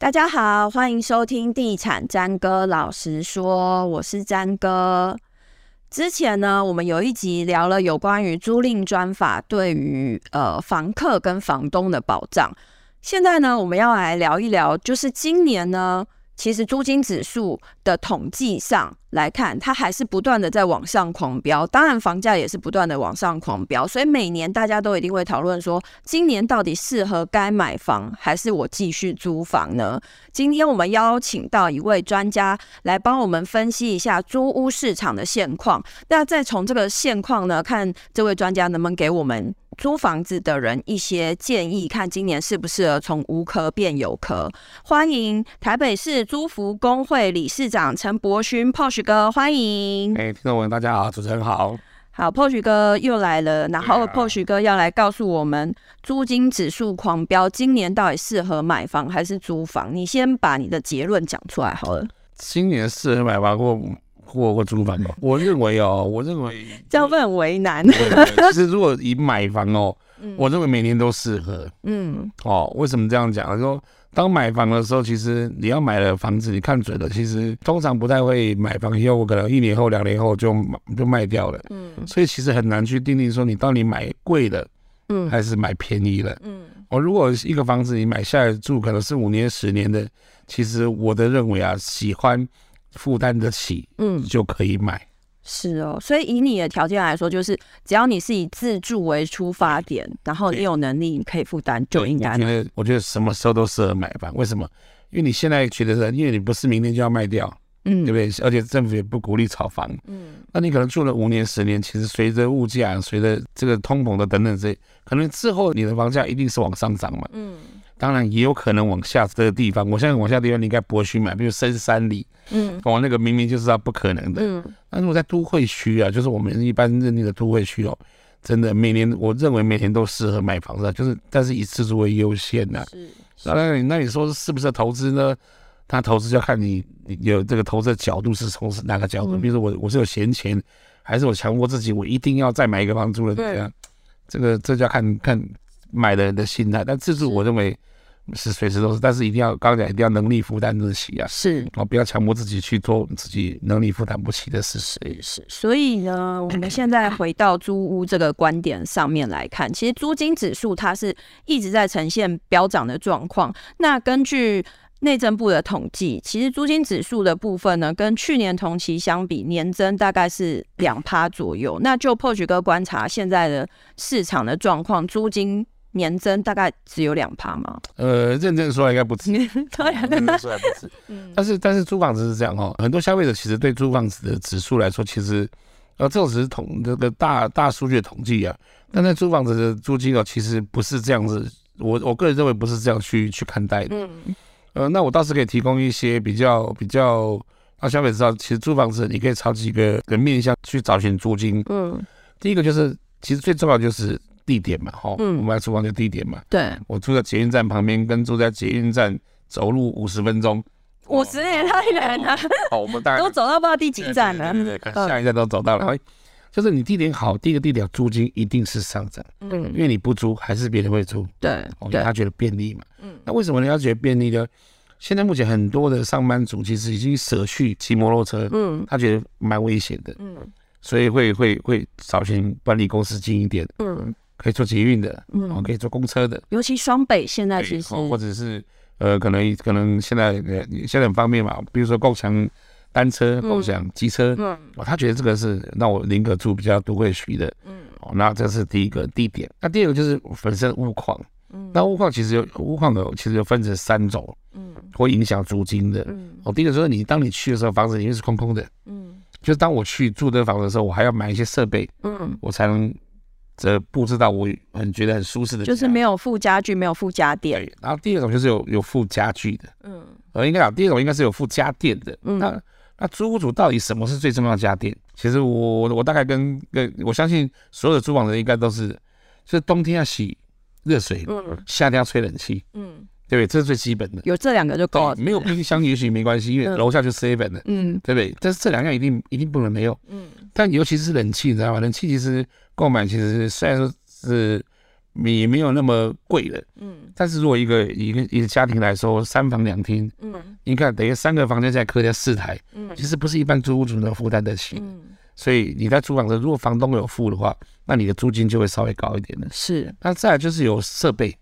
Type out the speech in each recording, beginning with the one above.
大家好，欢迎收听《地产詹哥老实说》，我是詹哥。之前呢，我们有一集聊了有关于租赁专法对于呃房客跟房东的保障。现在呢，我们要来聊一聊，就是今年呢。其实租金指数的统计上来看，它还是不断的在往上狂飙，当然房价也是不断的往上狂飙，所以每年大家都一定会讨论说，今年到底适合该买房还是我继续租房呢？今天我们邀请到一位专家来帮我们分析一下租屋市场的现况，那再从这个现况呢，看这位专家能不能给我们。租房子的人一些建议，看今年适不适合从无壳变有壳。欢迎台北市租服工会理事长陈柏勋 Porsche 哥，欢迎。哎，听众朋友大家好，主持人好。好，Porsche 哥又来了，然后 Porsche 哥要来告诉我们，租金指数狂飙，今年到底适合买房还是租房？你先把你的结论讲出来好了。今年适合买房或？或或租房哦，我认为哦，我认为这样会很为难。其实如果以买房哦，我认为每年都适合。嗯，哦，为什么这样讲？说当买房的时候，其实你要买了房子，你看准了，其实通常不太会买房以后，我可能一年后、两年后就就卖掉了。嗯，所以其实很难去定定说你到底买贵了，嗯，还是买便宜了。嗯，我如果一个房子你买下来住，可能是五年、十年的，其实我的认为啊，喜欢。负担得起，嗯，就可以买。是哦，所以以你的条件来说，就是只要你是以自住为出发点，然后你有能力，你可以负担，就应该。因为我觉得什么时候都适合买房。为什么？因为你现在觉得是，因为你不是明天就要卖掉，嗯，对不对？而且政府也不鼓励炒房，嗯，那你可能住了五年、十年，其实随着物价、随着这个通膨的等等这些，可能之后你的房价一定是往上涨嘛，嗯。当然也有可能往下这个地方，我现在往下地方你应该不会去买，比如深山里，嗯，往那个明明就知道不可能的，嗯。那如果在都会区啊，就是我们一般认定的都会区哦，真的每年我认为每年都适合买房子，就是但是以自住为优先呐。是。那你那你说是不是投资呢？他投资就要看你有这个投资的角度是从哪个角度，比如说我我是有闲钱，还是我强迫自己我一定要再买一个房子了？对啊，这个这就要看看买的人的心态，但自助我认为。是随时都是，但是一定要刚刚讲，一定要能力负担得起啊！是哦，不要强迫自己去做自己能力负担不起的事情。是是，所以呢，我们现在回到租屋这个观点上面来看，其实租金指数它是一直在呈现飙涨的状况。那根据内政部的统计，其实租金指数的部分呢，跟去年同期相比，年增大概是两趴左右。那就 Porsche 哥观察现在的市场的状况，租金。年增大概只有两趴吗？呃，认真说来应该不止，对，认真说还不止。嗯，但是但是租房子是这样哦，很多消费者其实对租房子的指数来说，其实呃这种只是统这个大大数据的统计啊。但在租房子的租金哦，其实不是这样子。我我个人认为不是这样去去看待的。嗯，呃，那我倒是可以提供一些比较比较让消费者知道，其实租房子你可以朝几个个面向去找寻租金。嗯，第一个就是其实最重要就是。地点嘛，哈，嗯，我们要出房就地点嘛，对，我住在捷运站旁边，跟住在捷运站走路五十分钟，五十也太远了。好，我们大概都走到不知道第几站了，对对对，下一站都走到了。嗯、就是你地点好，第一个地点租金一定是上涨，嗯，因为你不租，还是别人会租，对，因为他觉得便利嘛，嗯，那为什么人家觉得便利呢？现在目前很多的上班族其实已经舍去骑摩托车，嗯，他觉得蛮危险的，嗯，所以会会会找寻搬离公司近一点，嗯。可以坐捷运的，嗯，可以坐公车的，尤其双北现在其实，或者是呃，可能可能现在呃现在很方便嘛，比如说共享单车、共享机车，嗯，哦，他觉得这个是让我宁可住比较都会区的，嗯，哦，那这是第一个地点。那第二个就是本身物况，嗯，那物况其实有物况的，其实有分成三种，嗯，会影响租金的，嗯，哦，第一个就是你当你去的时候，房子里面是空空的，嗯，就是当我去住这个房子的时候，我还要买一些设备，嗯，我才能。这布置到我很觉得很舒适的，就是没有附家具，没有附家电。对，然后第二种就是有有附家具的，嗯，呃，应该讲第二种应该是有附家电的。嗯，那那租屋主到底什么是最重要的家电？其实我我大概跟跟我相信所有的租房人应该都是，就是冬天要洗热水，嗯，夏天要吹冷气，嗯，对不对？这是最基本的，有这两个就够了。没有冰箱也许没关系，因为楼下就是 seven 的，嗯，对不对？但是这两样一定一定不能没有，嗯，但尤其是冷气，你知道吗？冷气其实。购买其实是虽然说是也没有那么贵了，嗯，但是如果一个一个一个家庭来说，三房两厅，嗯，你看等于三个房间再客厅四台，嗯，其实不是一般租屋主能负担得起，嗯，所以你在租房子，如果房东有付的话，那你的租金就会稍微高一点的，是。那再来就是有设备，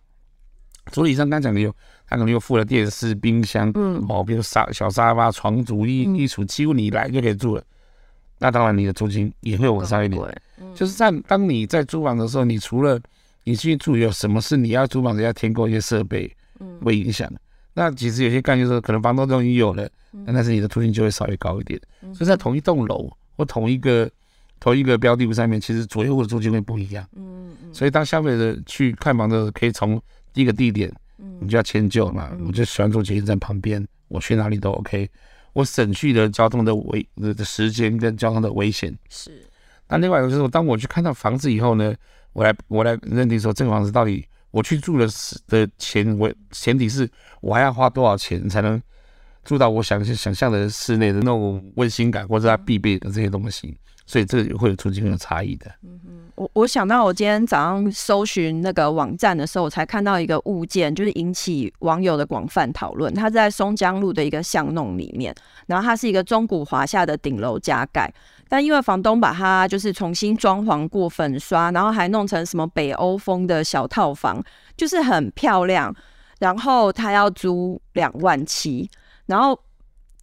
所以以上刚讲的有，他可能又附了电视、冰箱，嗯，哦，比如沙小沙发、床主、衣衣橱，几乎你来就可以住了。那当然，你的租金也会往上一点。嗯、就是在当你在租房的时候，你除了你去住，有什么事你要租房子要添购一些设备，嗯，会影响。那其实有些概念是，可能房东都已经有了，但是你的租金就会稍微高一点。嗯、所以在同一栋楼或同一个同一个标的物上面，其实左右的租金会不一样。嗯嗯。所以当消费者去看房的时候，可以从第一个地点，你就要迁就嘛。我就喜欢住捷运站旁边，我去哪里都 OK。我省去的交通的危的时间跟交通的危险是。那另外一个就是，当我去看到房子以后呢，我来我来认定说，这个房子到底我去住的的钱，我前提是我还要花多少钱才能住到我想想象的室内的那种温馨感，或者它必备的这些东西。所以这个也会有出现很有差异的。嗯，我我想到我今天早上搜寻那个网站的时候，我才看到一个物件，就是引起网友的广泛讨论。它在松江路的一个巷弄里面，然后它是一个中古华夏的顶楼加盖，但因为房东把它就是重新装潢过粉刷，然后还弄成什么北欧风的小套房，就是很漂亮。然后他要租两万七，然后。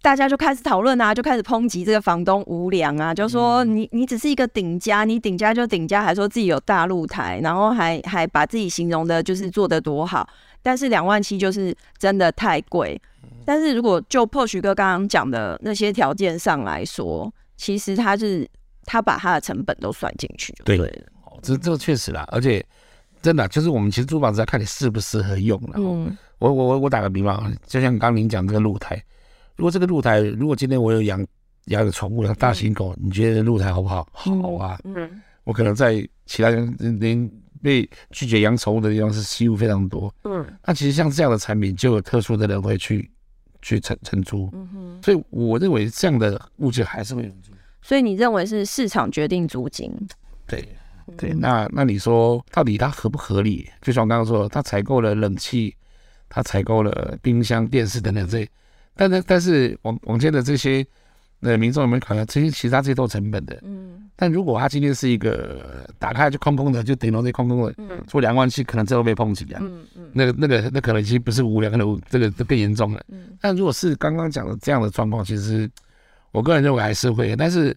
大家就开始讨论啊，就开始抨击这个房东无良啊，就说你你只是一个顶家，你顶家就顶家，还说自己有大露台，然后还还把自己形容的就是做的多好，但是两万七就是真的太贵。但是如果就 Porsche 哥刚刚讲的那些条件上来说，其实他是他把他的成本都算进去就对了。对，这这确实啦，而且真的就是我们其实租房子要看你适不适合用了。嗯，我我我我打个比方，就像刚刚您讲这个露台。如果这个露台，如果今天我有养养个宠物，像大型狗，你觉得露台好不好？好啊。嗯。我可能在其他人您被拒绝养宠物的地方是吸入非常多。嗯。那其实像这样的产品，就有特殊的人会去去承承租。嗯哼。所以我认为这样的物件还是会有人租。所以你认为是市场决定租金？对对。那那你说到底它合不合理？就像我刚刚说，它采购了冷气，它采购了冰箱、电视等等这。但是但是网网间的这些呃民众有没有考虑这些其他这些都成本的？嗯。但如果他今天是一个打开就空空的，就顶楼这空空的，嗯，做两万七可能最后被抨击啊。嗯嗯。那个那个那可能已经不是无良的，这个都更严重了。嗯。但如果是刚刚讲的这样的状况，其实我个人认为还是会。但是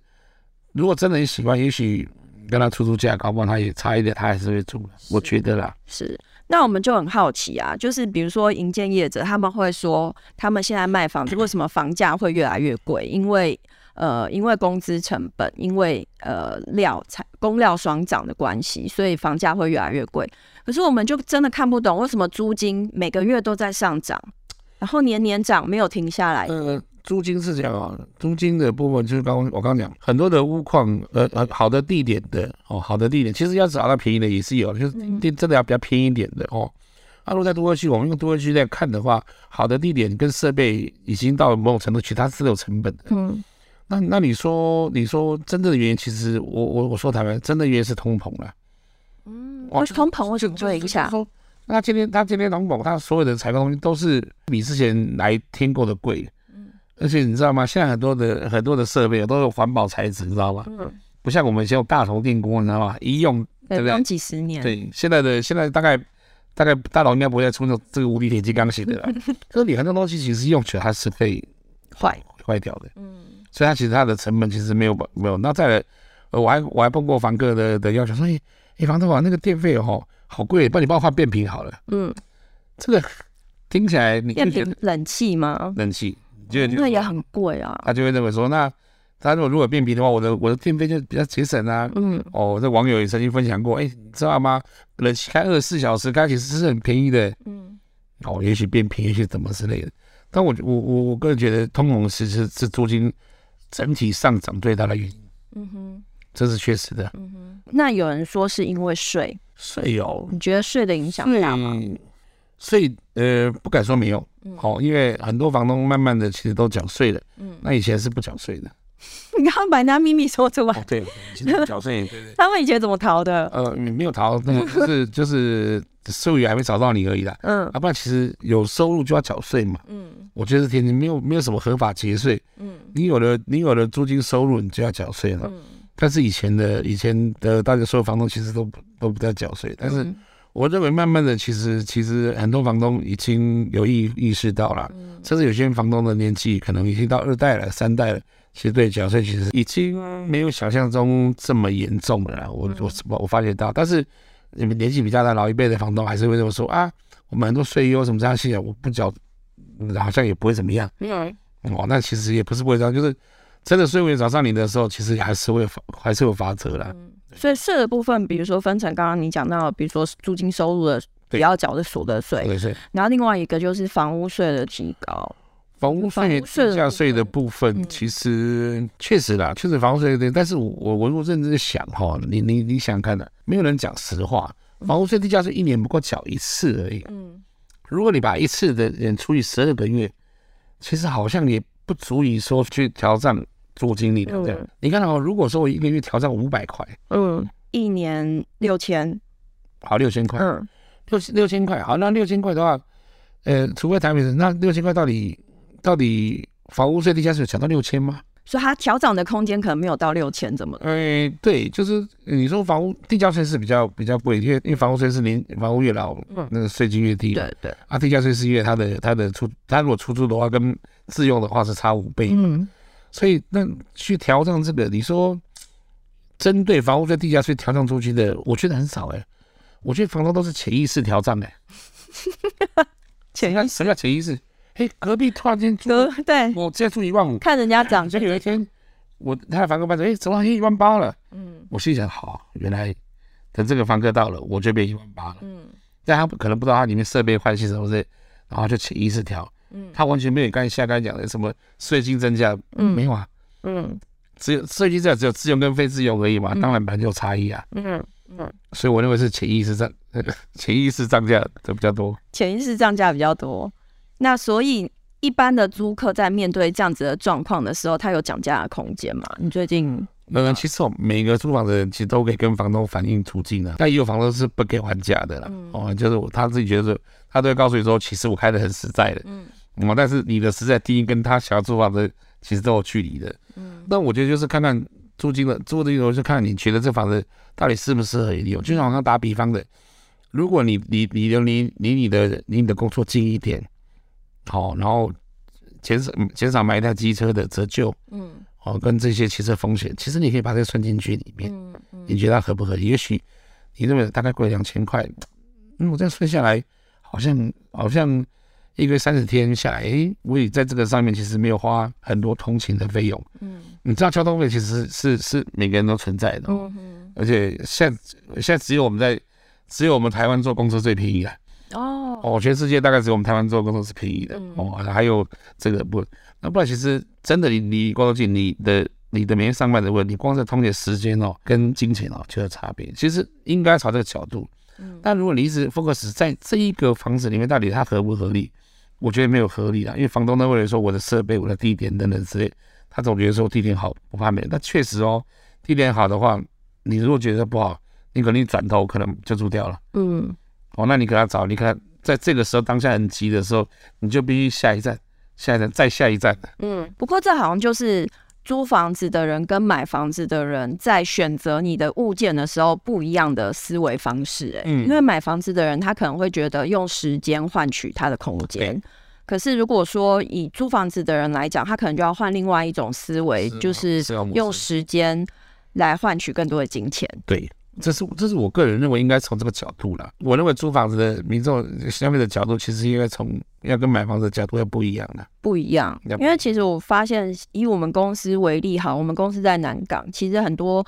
如果真的很喜欢，也许跟他出租价，搞不好他也差一点，他还是会住。我觉得啦。是。那我们就很好奇啊，就是比如说营建业者，他们会说，他们现在卖房子为什么房价会越来越贵？因为呃，因为工资成本，因为呃料材、工料双涨的关系，所以房价会越来越贵。可是我们就真的看不懂，为什么租金每个月都在上涨，然后年年涨，没有停下来。呃租金是这样啊，租金的部分就是刚刚我刚刚讲，很多的屋况，呃呃，好的地点的哦，好的地点，其实要找到便宜的也是有，就是地真的要比较偏一点的哦。那、啊、如果在都会区，我们用都会区在看的话，好的地点跟设备已经到某种程度，其他是有成本的。嗯，那那你说，你说真正的原因，其实我我我说台湾真的原因是通膨了。嗯，我是通膨，我就做一下。那今天他今天通膨，他所有的采购东西都是比之前来添购的贵。而且你知道吗？现在很多的很多的设备都有环保材质，你知道吗？嗯。不像我们以前有大铜电锅，你知道吗？一用对不对？用几十年。对，现在的现在大概大概大佬应该不会再出这这个无敌铁金刚型的了。可是你很多东西其实用起来它是可以坏坏掉的。嗯。所以它其实它的成本其实没有没有。那再来，呃，我还我还碰过房客的的要求，说，哎哎，房东啊，那个电费哦好贵，帮你帮我换变频好了。嗯。这个听起来你变频冷气吗？冷气。就那也很贵啊，他就会认为说，那他如果如果变频的话，我的我的电费就比较节省啊。嗯，哦，这网友也曾经分享过，哎，你知道吗？冷气开二十四小时，开其实是很便宜的。嗯，哦，也许变便宜，也许怎么之类的。但我我我我个人觉得，通膨其实是租金整体上涨最大的原因。嗯哼，这是确实的。嗯哼，那有人说是因为税，税哦，你觉得税的影响大吗？所以呃，不敢说没有。好，因为很多房东慢慢的其实都缴税了，嗯，那以前是不缴税的，你刚刚把人家秘密说出来。哦、对，缴税，对对。他们以前怎么逃的？呃，没有逃，那个就是 就是税务还没找到你而已啦。嗯，啊，不然其实有收入就要缴税嘛。嗯，我觉得是天津没有没有什么合法节税。嗯，你有了你有了租金收入，你就要缴税了。嗯，但是以前的以前的大家所有房东其实都不都不在缴税，但是我认为慢慢的其实其实很多房东已经有意意识到了，甚至有些房东的年纪可能已经到二代了三代了。其实对缴税其实已经没有想象中这么严重了啦，我我我我发觉到，但是你们年纪比较大老一辈的房东还是会这么说啊，我们很多税优什么这样系啊，我不缴，好像也不会怎么样。嗯，哦，那其实也不是不会这样，就是真的税务员找上你的时候，其实还是会还是有罚则的。嗯，所以税的部分，比如说分成刚刚你讲到，比如说租金收入的比较缴的所得税，对对，然后另外一个就是房屋税的提高。房屋税、地价税的部分，其实确实啦，确实房屋税对。但是我我我如果认真的想哈，你你你想想看的，没有人讲实话。房屋税、地价税一年不过缴一次而已。嗯，如果你把一次的人除以十二个月，其实好像也不足以说去调涨租金里的。对，你看哦，如果说我一个月调涨五百块，嗯，一年六千，好六千块，嗯，六六千块，好，那六千块的话，呃，除非台北人，那六千块到底？到底房屋税、地价税有涨到六千吗？所以它调整的空间可能没有到六千，怎么？哎，对，就是你说房屋地价税是比较比较贵，因为因为房屋税是年房屋越老，嗯那个税金越低。对对。啊，地价税是因为它的它的出，它如果出租的话跟自用的话是差五倍。嗯。所以那去调整这个，你说针对房屋税、地价税调整出去的，我觉得很少哎。我觉得房东都是潜意识调涨哎。潜意识？什么叫潜意识？嘿，隔壁突然间隔对，我直接出一万五，看人家涨。就有一天，我他的房客搬走，哎，怎么好像一万八了？嗯，我心想，好，原来等这个房客到了，我就变一万八了。嗯，但他可能不知道他里面设备坏是什么，然后就潜意识调。嗯，他完全没有刚才夏刚才讲的什么税金增加，嗯，没有啊。嗯，只有税金增加只有自用跟非自用而已嘛，当然本来就有差异啊。嗯嗯，所以我认为是潜意识涨，潜意识涨价的比较多。潜意识涨价比较多。那所以，一般的租客在面对这样子的状况的时候，他有讲价的空间吗？你最近？嗯，其实哦，每个租房的人其实都可以跟房东反映租金的，但也有房东是不给还价的啦。嗯、哦，就是他自己觉得，他都会告诉你说，其实我开的很实在的。嗯。哦，但是你的实在第一跟他想要租房子其实都有距离的。嗯。那我觉得就是看看租金的租的时候，就看你觉得这房子到底适不适合你用。就像我刚打比方的，如果你离你的离离你的离你的工作近一点。好，然后减少减少买一台机车的折旧，嗯，哦，跟这些汽车风险，其实你可以把这个算进去里面，嗯嗯，你觉得它合不合理？也许你认为大概贵两千块，嗯，我这样算下来，好像好像一个月三十天下来，诶，我也在这个上面其实没有花很多通勤的费用，嗯，你知道交通费其实是是是每个人都存在的，嗯嗯，而且现在现在只有我们在只有我们台湾坐公车最便宜了。哦，哦，全世界大概只有我们台湾做工作是便宜的，嗯、哦，还有这个不，那不然其实真的你离工作近，你的你的每天上班的问题，光是通勤时间哦，跟金钱哦就有差别。其实应该朝这个角度，嗯，但如果你一直 focus 在这一个房子里面，到底它合不合理？我觉得没有合理啊，因为房东呢为了说我的设备、我的地点等等之类，他总觉得说地点好不怕没人。但确实哦，地点好的话，你如果觉得不好，你可能转头可能就租掉了，嗯。哦，那你给他找，你看，在这个时候当下很急的时候，你就必须下一站，下一站再下一站。嗯，不过这好像就是租房子的人跟买房子的人在选择你的物件的时候不一样的思维方式。哎，嗯，因为买房子的人他可能会觉得用时间换取他的空间，可是如果说以租房子的人来讲，他可能就要换另外一种思维，就是用时间来换取更多的金钱。对。这是这是我个人认为应该从这个角度了。我认为租房子的民众消费的角度，其实应该从要跟买房子的角度要不一样的。不一样，因为其实我发现，以我们公司为例，哈，我们公司在南港，其实很多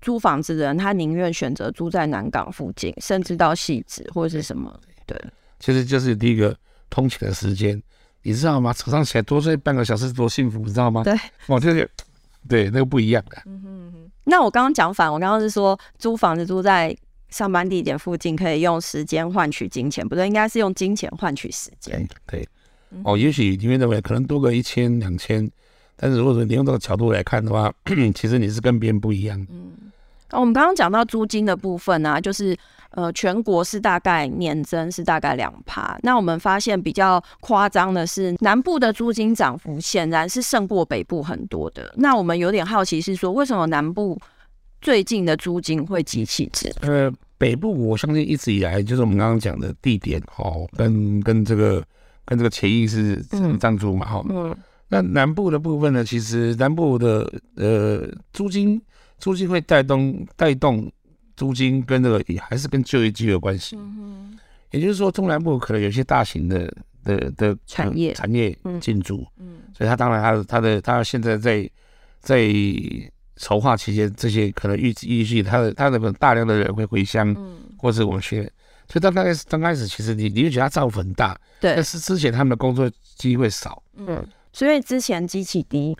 租房子的人，他宁愿选择租在南港附近，甚至到汐止或者是什么。对，其实就是第一个通勤的时间，你知道吗？早上起来多睡半个小时多幸福，你知道吗？对，我就是。对，那个不一样的。嗯哼哼。那我刚刚讲反，我刚刚是说租房子租在上班地点附近，可以用时间换取金钱，不对，应该是用金钱换取时间。对，对。哦，也许你会认为可能多个一千两千，但是如果说你用这个角度来看的话，其实你是跟别人不一样。嗯，我们刚刚讲到租金的部分啊，就是呃，全国是大概年增是大概两趴。那我们发现比较夸张的是，南部的租金涨幅显然是胜过北部很多的。那我们有点好奇是说，为什么南部最近的租金会急起直？呃，北部我相信一直以来就是我们刚刚讲的地点哦，跟跟这个跟这个潜意识涨租嘛哈。嗯。那南部的部分呢？其实南部的呃租金租金会带动带动租金跟这个也还是跟就业机会有关系。嗯哼。也就是说，中南部可能有些大型的的的产业产业进驻。嗯。所以他当然他的它的他现在在在筹划期间，这些可能预计预计他的它的大量的人会回乡，嗯，或者我们学。所以刚开始刚开始，其实你你就觉得它涨幅很大，对。但是之前他们的工作机会少，嗯。所以之前机器低，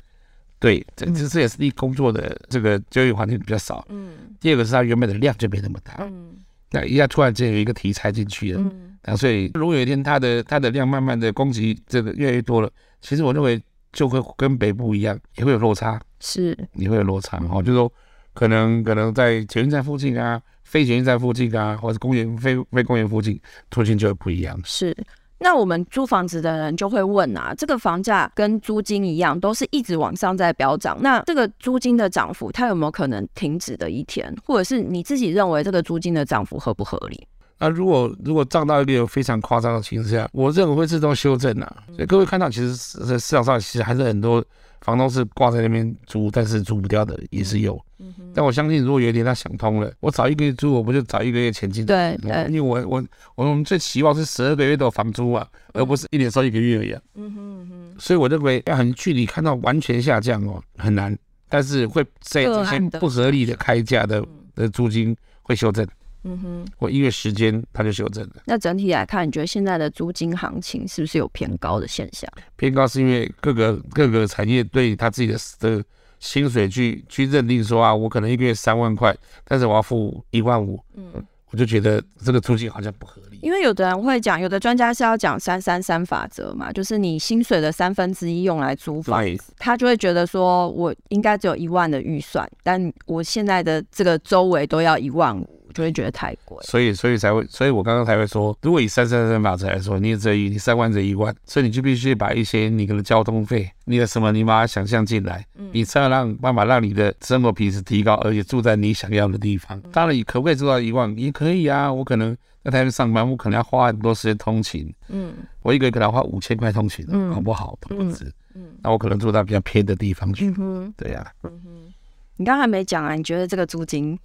对，这这这也是你工作的这个交易环境比较少。嗯，第二个是它原本的量就没那么大。嗯，那一下突然间有一个题材进去了，嗯，啊，所以如果有一天它的它的量慢慢的供给这个越来越多了，其实我认为就会跟北部一样，也会有落差。是，也会有落差。哦，就是说可能可能在捷运站附近啊，非捷运站附近啊，或者公园非非公园附近，租金就会不一样。是。那我们租房子的人就会问啊，这个房价跟租金一样，都是一直往上在飙涨。那这个租金的涨幅，它有没有可能停止的一天？或者是你自己认为这个租金的涨幅合不合理？那如果如果涨到一个非常夸张的情况下，我认为会自动修正啊。所以各位看到，其实市市场上其实还是很多。房东是挂在那边租，但是租不掉的也是有。嗯。但我相信，如果有一天他想通了，我早一个月租，我不就早一个月钱进？对对。因为我我我们最期望是十二个月的房租啊，而不是一年收一个月而已。嗯哼哼。所以我认为要很距离看到完全下降哦，很难。但是会在这些不合理的开价的的租金会修正。嗯哼，我一月时间它就修正了。那整体来看，你觉得现在的租金行情是不是有偏高的现象？偏高是因为各个各个产业对他自己的的薪水去去认定说啊，我可能一个月三万块，但是我要付一万五，嗯，我就觉得这个租金好像不合理。因为有的人会讲，有的专家是要讲三三三法则嘛，就是你薪水的三分之一用来租房，他就会觉得说我应该只有一万的预算，但我现在的这个周围都要一万五。就会觉得太贵，所以所以才会，所以我刚刚才会说，如果以三三三法则来说，你这一你三万这一万，所以你就必须把一些你的交通费、你的什么，你把它想象进来，嗯，你才要让办法让你的生活品质提高，而且住在你想要的地方。当然，你可不可以做到一万？也可以啊，我可能在台北上班，我可能要花很多时间通勤，嗯，我一个月可能要花五千块通勤，嗯，好不好？投资，嗯，那我可能住到比较偏的地方去，嗯对呀，啊，嗯哼，你刚才没讲啊？你觉得这个租金？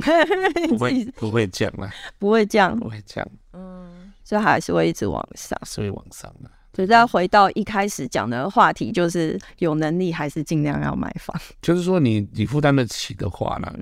不会不会降了，不会降，不会降，嗯，所以还是会一直往上，是会往上的。所以再回到一开始讲的话题，就是有能力还是尽量要买房，就是说你你负担得起的话呢。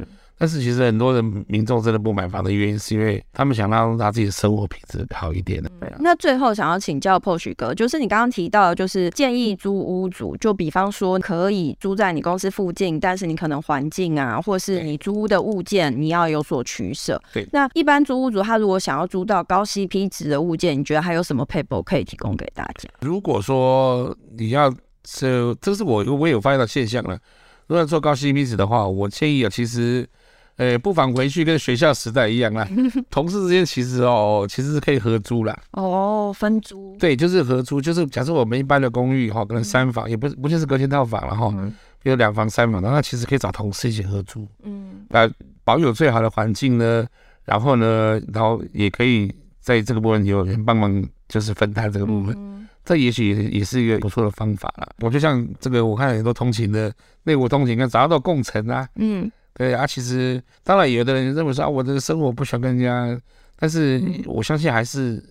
嗯但是其实很多人民众真的不买房的原因，是因为他们想让他自己的生活品质好一点的。对啊。那最后想要请教 Posh 哥，就是你刚刚提到，就是建议租屋主，就比方说可以租在你公司附近，但是你可能环境啊，或是你租屋的物件，你要有所取舍。对。那一般租屋主他如果想要租到高 CP 值的物件，你觉得还有什么配备可以提供给大家？如果说你要这，这是我我也有发现到现象了。如果要做高 CP 值的话，我建议啊，其实。呃，不妨回去跟学校时代一样啦。同事之间其实哦，其实是可以合租啦。哦，分租。对，就是合租，就是假设我们一般的公寓哈，可能三房，嗯、也不是不就是隔间套房了哈，嗯、比如两房三房，那其实可以找同事一起合租。嗯。那保有最好的环境呢，然后呢，然后也可以在这个部分有人帮忙，就是分担这个部分。嗯。这也许也也是一个不错的方法啦。我就像这个，我看很多通勤的内部通勤，跟找到共乘啊。嗯。对啊，其实当然，有的人认为说啊，我的生活不喜欢跟人家，但是我相信还是。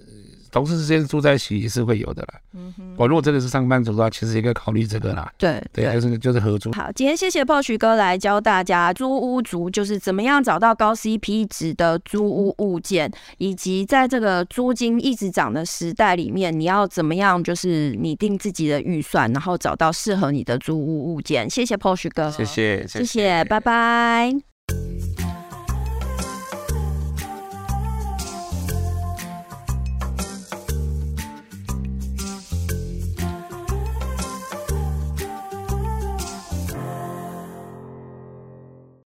同事之间住在一起也是会有的啦。嗯哼，我如果真的是上班族的话，其实也可以考虑这个啦。对对，就是就是合租。好，今天谢谢 Posh 哥来教大家租屋族就是怎么样找到高 CP 值的租屋物件，以及在这个租金一直涨的时代里面，你要怎么样就是拟定自己的预算，然后找到适合你的租屋物件。谢谢 Posh 哥，谢谢，谢谢，拜拜。